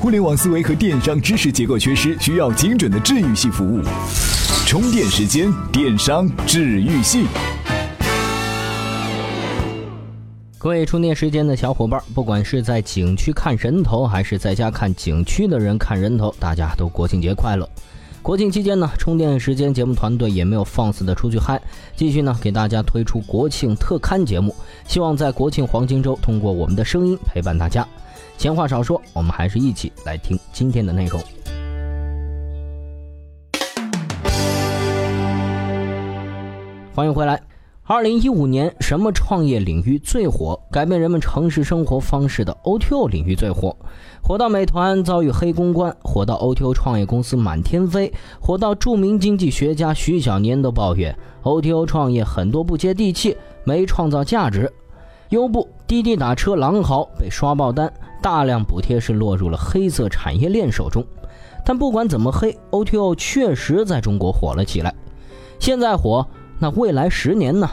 互联网思维和电商知识结构缺失，需要精准的治愈系服务。充电时间，电商治愈系。各位充电时间的小伙伴，不管是在景区看人头，还是在家看景区的人看人头，大家都国庆节快乐！国庆期间呢，充电时间节目团队也没有放肆的出去嗨，继续呢给大家推出国庆特刊节目，希望在国庆黄金周通过我们的声音陪伴大家。闲话少说，我们还是一起来听今天的内容。欢迎回来。二零一五年，什么创业领域最火？改变人们城市生活方式的 O2O 领域最火，火到美团遭遇黑公关，火到 O2O 创业公司满天飞，火到著名经济学家徐小年都抱怨 O2O 创业很多不接地气，没创造价值。优步、滴滴打车、狼嚎被刷爆单，大量补贴是落入了黑色产业链手中。但不管怎么黑，O2O 确实在中国火了起来。现在火。那未来十年呢？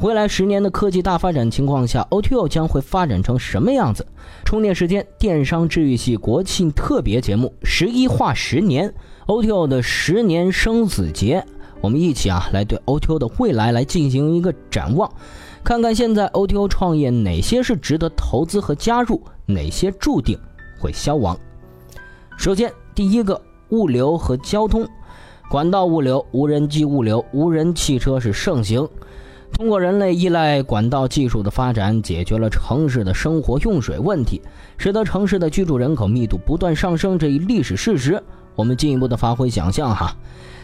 未来十年的科技大发展情况下，O2O 将会发展成什么样子？充电时间电商治愈系国庆特别节目十一画十年 O2O 的十年生死劫，我们一起啊来对 O2O 的未来来进行一个展望，看看现在 O2O 创业哪些是值得投资和加入，哪些注定会消亡。首先，第一个物流和交通。管道物流、无人机物流、无人汽车是盛行。通过人类依赖管道技术的发展，解决了城市的生活用水问题，使得城市的居住人口密度不断上升。这一历史事实，我们进一步的发挥想象哈。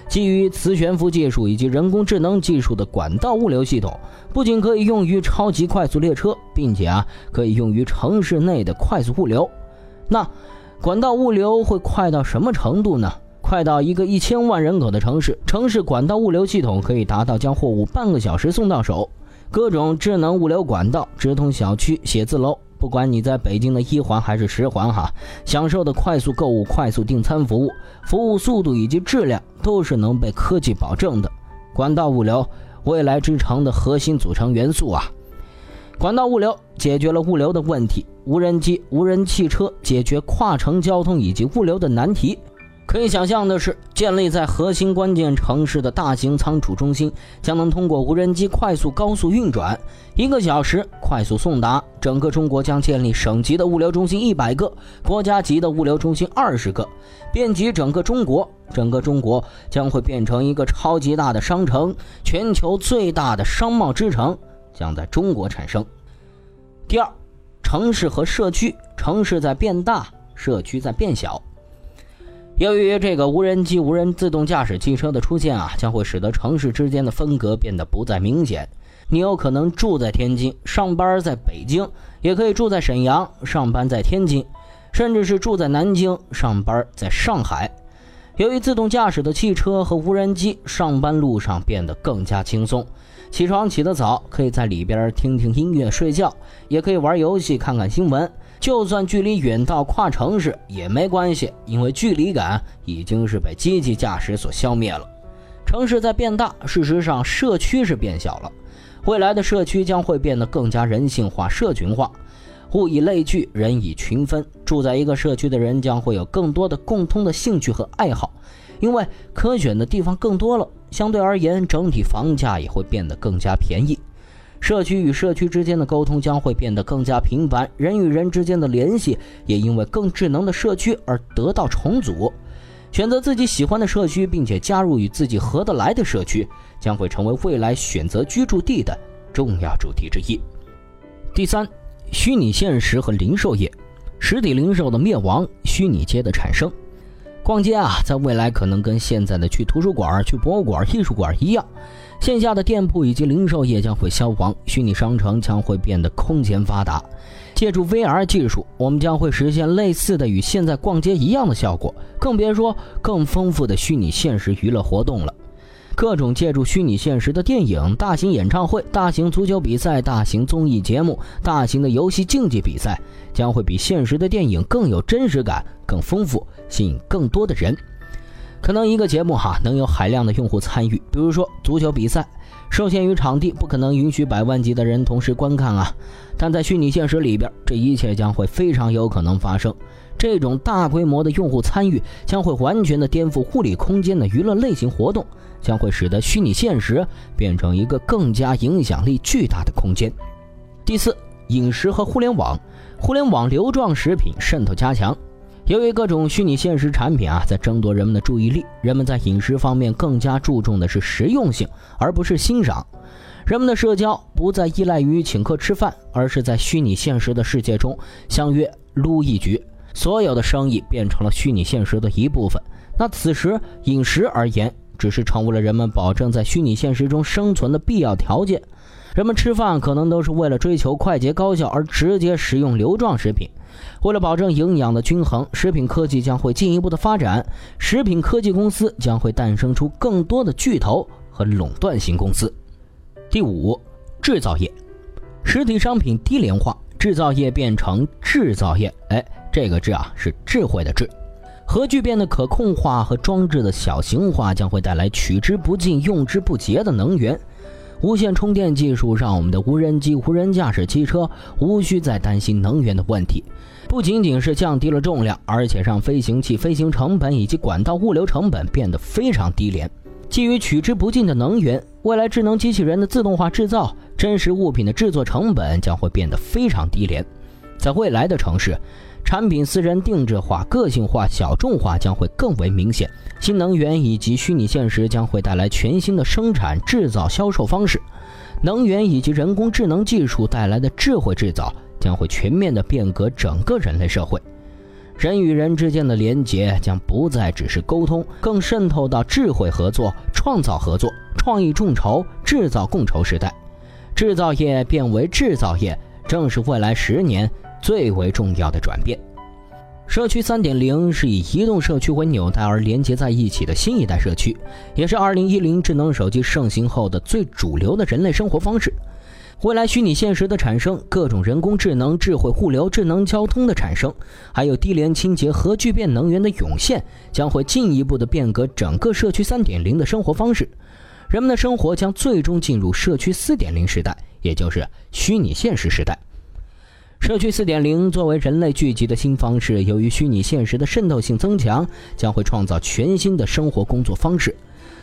基于磁悬浮技术以及人工智能技术的管道物流系统，不仅可以用于超级快速列车，并且啊，可以用于城市内的快速物流。那管道物流会快到什么程度呢？快到一个一千万人口的城市，城市管道物流系统可以达到将货物半个小时送到手。各种智能物流管道直通小区、写字楼，不管你在北京的一环还是十环，哈，享受的快速购物、快速订餐服务，服务速度以及质量都是能被科技保证的。管道物流，未来之城的核心组成元素啊！管道物流解决了物流的问题，无人机、无人汽车解决跨城交通以及物流的难题。可以想象的是，建立在核心关键城市的大型仓储中心将能通过无人机快速高速运转，一个小时快速送达。整个中国将建立省级的物流中心一百个，国家级的物流中心二十个，遍及整个中国。整个中国将会变成一个超级大的商城，全球最大的商贸之城将在中国产生。第二，城市和社区，城市在变大，社区在变小。由于这个无人机、无人自动驾驶汽车的出现啊，将会使得城市之间的分隔变得不再明显。你有可能住在天津，上班在北京；也可以住在沈阳，上班在天津；甚至是住在南京，上班在上海。由于自动驾驶的汽车和无人机，上班路上变得更加轻松。起床起得早，可以在里边听听音乐、睡觉，也可以玩游戏、看看新闻。就算距离远到跨城市也没关系，因为距离感已经是被机器驾驶所消灭了。城市在变大，事实上社区是变小了。未来的社区将会变得更加人性化、社群化，物以类聚，人以群分。住在一个社区的人将会有更多的共通的兴趣和爱好，因为可选的地方更多了。相对而言，整体房价也会变得更加便宜。社区与社区之间的沟通将会变得更加频繁，人与人之间的联系也因为更智能的社区而得到重组。选择自己喜欢的社区，并且加入与自己合得来的社区，将会成为未来选择居住地的重要主题之一。第三，虚拟现实和零售业，实体零售的灭亡，虚拟街的产生。逛街啊，在未来可能跟现在的去图书馆、去博物馆、艺术馆一样。线下的店铺以及零售业将会消亡，虚拟商城将会变得空前发达。借助 VR 技术，我们将会实现类似的与现在逛街一样的效果，更别说更丰富的虚拟现实娱乐活动了。各种借助虚拟现实的电影、大型演唱会、大型足球比赛、大型综艺节目、大型的游戏竞技比赛，将会比现实的电影更有真实感、更丰富，吸引更多的人。可能一个节目哈能有海量的用户参与，比如说足球比赛，受限于场地，不可能允许百万级的人同时观看啊。但在虚拟现实里边，这一切将会非常有可能发生。这种大规模的用户参与将会完全的颠覆物理空间的娱乐类型活动，将会使得虚拟现实变成一个更加影响力巨大的空间。第四，饮食和互联网，互联网流状食品渗透加强。由于各种虚拟现实产品啊在争夺人们的注意力，人们在饮食方面更加注重的是实用性，而不是欣赏。人们的社交不再依赖于请客吃饭，而是在虚拟现实的世界中相约撸一局。所有的生意变成了虚拟现实的一部分。那此时饮食而言，只是成为了人们保证在虚拟现实中生存的必要条件。人们吃饭可能都是为了追求快捷高效而直接食用流状食品。为了保证营养的均衡，食品科技将会进一步的发展，食品科技公司将会诞生出更多的巨头和垄断型公司。第五，制造业，实体商品低廉化，制造业变成制造业。哎，这个“智”啊是智慧的“智”。核聚变的可控化和装置的小型化将会带来取之不尽、用之不竭的能源。无线充电技术让我们的无人机、无人驾驶汽车无需再担心能源的问题。不仅仅是降低了重量，而且让飞行器飞行成本以及管道物流成本变得非常低廉。基于取之不尽的能源，未来智能机器人的自动化制造、真实物品的制作成本将会变得非常低廉。在未来的城市，产品私人定制化、个性化、小众化将会更为明显。新能源以及虚拟现实将会带来全新的生产、制造、销售方式。能源以及人工智能技术带来的智慧制造将会全面的变革整个人类社会。人与人之间的连结将不再只是沟通，更渗透到智慧合作、创造合作、创意众筹、制造共筹时代。制造业变为制造业，正是未来十年最为重要的转变。社区三点零是以移动社区为纽带而连接在一起的新一代社区，也是二零一零智能手机盛行后的最主流的人类生活方式。未来虚拟现实的产生，各种人工智能、智慧物流、智能交通的产生，还有低廉、清洁、核聚变能源的涌现，将会进一步的变革整个社区三点零的生活方式。人们的生活将最终进入社区四点零时代，也就是虚拟现实时代。社区四点零作为人类聚集的新方式，由于虚拟现实的渗透性增强，将会创造全新的生活工作方式。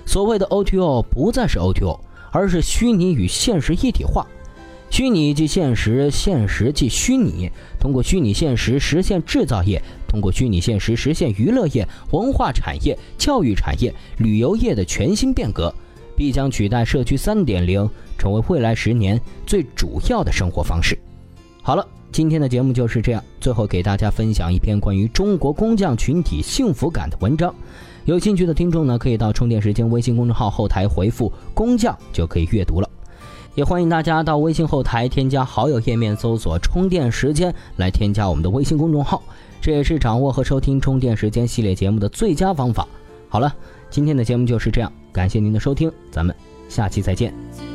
所谓的 O2O 不再是 O2O，而是虚拟与现实一体化。虚拟即现实，现实即虚拟。通过虚拟现实实现制造业，通过虚拟现实实现娱乐业、文化产业、教育产业、旅游业的全新变革，必将取代社区三点零，成为未来十年最主要的生活方式。好了，今天的节目就是这样。最后给大家分享一篇关于中国工匠群体幸福感的文章。有兴趣的听众呢，可以到充电时间微信公众号后台回复“工匠”就可以阅读了。也欢迎大家到微信后台添加好友页面搜索“充电时间”来添加我们的微信公众号，这也是掌握和收听充电时间系列节目的最佳方法。好了，今天的节目就是这样，感谢您的收听，咱们下期再见。